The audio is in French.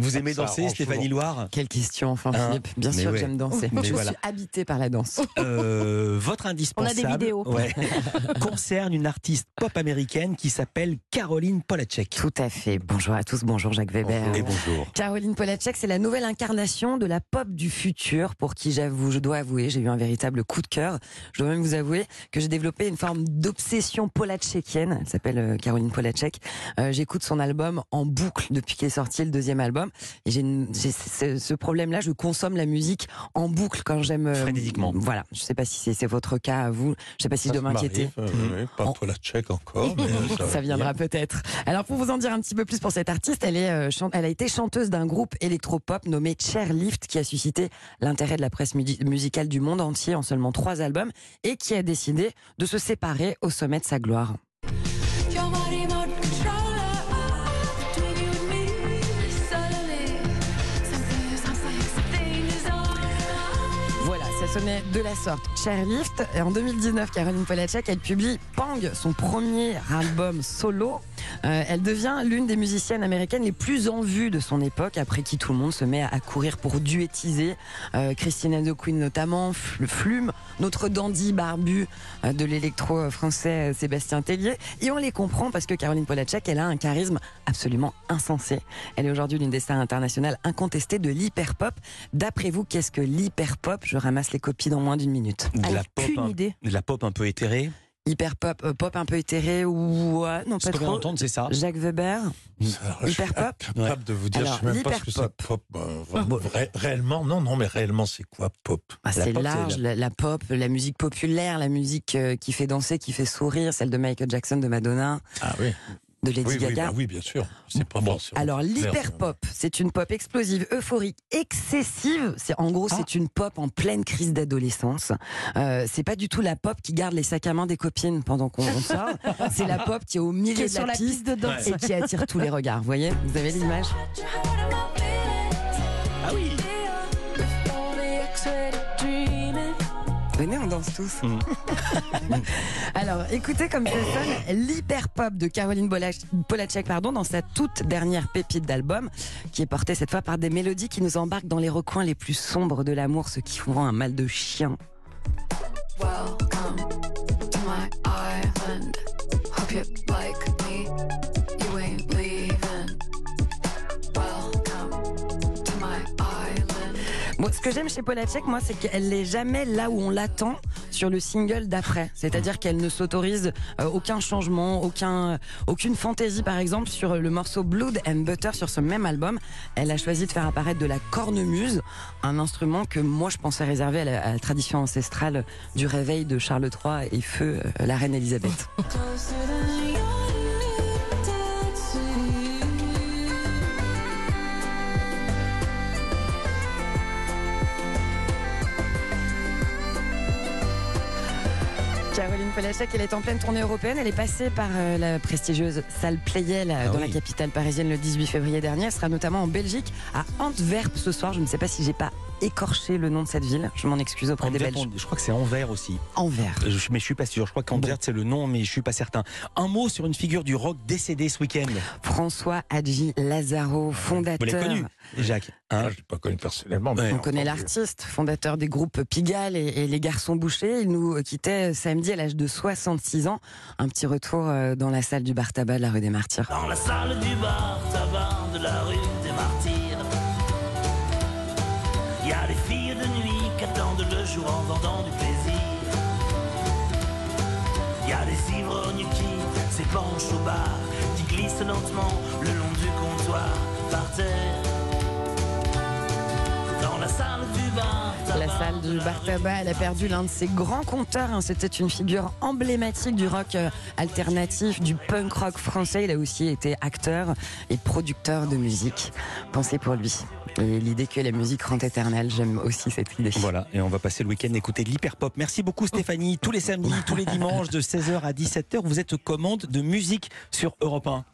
Vous aimez danser, Stéphanie Loire? Quelle question, enfin, Hein Philippe. Bien sûr ouais. que j'aime danser. Mais je voilà. suis habitée par la danse. Euh, votre indispensable On a des vidéos. ouais, concerne une artiste pop américaine qui s'appelle Caroline Polachek. Tout à fait. Bonjour à tous. Bonjour Jacques Weber. Et bonjour. Caroline Polachek, c'est la nouvelle incarnation de la pop du futur pour qui j'avoue, je dois avouer, j'ai eu un véritable coup de cœur. Je dois même vous avouer que j'ai développé une forme d'obsession polachekienne. Elle s'appelle euh, Caroline Polachek. Euh, J'écoute son album en boucle depuis qu'il est sorti le deuxième album. Et j'ai ce, ce problème-là, je consomme la musique en boucle quand j'aime. euh, Frénétiquement. Voilà. Je sais pas si c'est votre cas à vous. Je sais pas si je dois m'inquiéter. Euh, oui, pas En- pour la tchèque encore, mais euh, ça, Ça viendra peut-être. Alors pour vous en dire un petit peu plus pour cette artiste, elle, est, euh, elle a été chanteuse d'un groupe électropop nommé Chairlift qui a suscité l'intérêt de la presse musicale du monde entier en seulement trois albums et qui a décidé de se séparer au sommet de sa gloire. Sonnait de la sorte. Chairlift. Et en 2019, Caroline Polachek, elle publie Pang, son premier album solo. Euh, elle devient l'une des musiciennes américaines les plus en vue de son époque, après qui tout le monde se met à courir pour duettiser. Euh, Christine and the Queen notamment, Fl- Flume, notre dandy barbu euh, de l'électro français Sébastien Tellier. Et on les comprend parce que Caroline Polachek, elle a un charisme absolument insensé. Elle est aujourd'hui l'une des stars internationales incontestées de l'hyperpop. D'après vous, qu'est-ce que l'hyperpop? Je ramasse les copies dans moins d'une minute. De la, pop, un, de la pop un peu éthérée? Hyper pop, euh, pop un peu éthéré ou ouais, non Ce pas trop. d'entendre, c'est ça. Jacques Weber, Alors, je suis Hyper pop incapable de vous dire, Alors, je sais même pas ce que c'est pop. euh, vra- réellement, non, non, mais réellement, c'est quoi pop? Ah, La c'est large, la... la pop, la musique populaire, la musique euh, qui fait danser, qui fait sourire, celle de Michael Jackson, de Madonna, Ah oui, de Lady oui, oui, Gaga. bah oui, bien sûr. C'est pas Bon, Alors l'hyperpop, c'est une pop explosive, euphorique, excessive. C'est en gros, Ah. c'est une pop en pleine crise d'adolescence. Euh, c'est pas du tout la pop qui garde les sacs à main des copines pendant qu'on on sort. c'est la pop qui est au milieu Qui est de sur la piste de danse. et qui attire tous les regards. Vous voyez, vous avez l'image? Venez, on danse tous. Mm. Alors, écoutez comme ça sonne l'hyper pop de Caroline Polachek pardon, dans sa toute dernière pépite d'album, qui est portée cette fois par des mélodies qui nous embarquent dans les recoins les plus sombres de l'amour, ce qui font un mal de chien. Welcome to my island. Hope you like me. Bon, ce que j'aime chez Polachek, moi, c'est qu'elle n'est jamais là où on l'attend sur le single d'après. C'est-à-dire qu'elle ne s'autorise euh, aucun changement, aucun, aucune fantaisie, par exemple, sur le morceau Blood and Butter sur ce même album. Elle a choisi de faire apparaître de la cornemuse, un instrument que moi, je pensais réservé à la, à la tradition ancestrale du réveil de Charles III et feu euh, la reine Elisabeth. Caroline Polachek, elle est en pleine tournée européenne. Elle est passée par euh, la prestigieuse salle Playel euh, Ah dans oui. la capitale parisienne le 18 février dernier. Elle sera notamment en Belgique, à Antwerp ce soir. Je ne sais pas si j'ai pas écorché le nom de cette ville. Je m'en excuse auprès des Belges. on- je crois que c'est Anvers aussi. Anvers. Je- mais je suis pas sûr. Je crois qu'Anvers c'est le nom, mais je suis pas certain. Un mot sur une figure du rock décédée ce week-end. François Hadji Lazaro, Vous fondateur. l'avez connu, Jacques. hein Ah, je l'ai pas connu personnellement. mais Ouais. j'ai On connaît l'artiste, fondateur des groupes Pigalle et, et les Garçons Bouchés. Il nous quittait samedi à l'âge de 66 ans. Un petit retour euh, dans la salle du bar tabac de la rue des Martyrs. Dans la salle du bar tabac de la rue des Martyrs. Il y a les filles de nuit qui attendent le jour en vendant du plaisir. Il y a des ivrognes qui s'épanchent au bar, qui glissent lentement le long du comptoir par terre. Salle du de la bar rue tabac, elle a perdu l'un de ses grands compteurs. hein. C'était une figure emblématique du rock euh, alternatif, du punk rock français. Il a aussi été acteur et producteur de musique. Pensez pour lui. Et l'idée que la musique rend éternelle, j'aime aussi cette idée. Voilà, et on va passer le week-end écouter de l'hyperpop. Merci beaucoup Stéphanie. Tous les samedis, tous les dimanches de 16h à 17h, vous êtes aux commandes de musique sur Europe 1.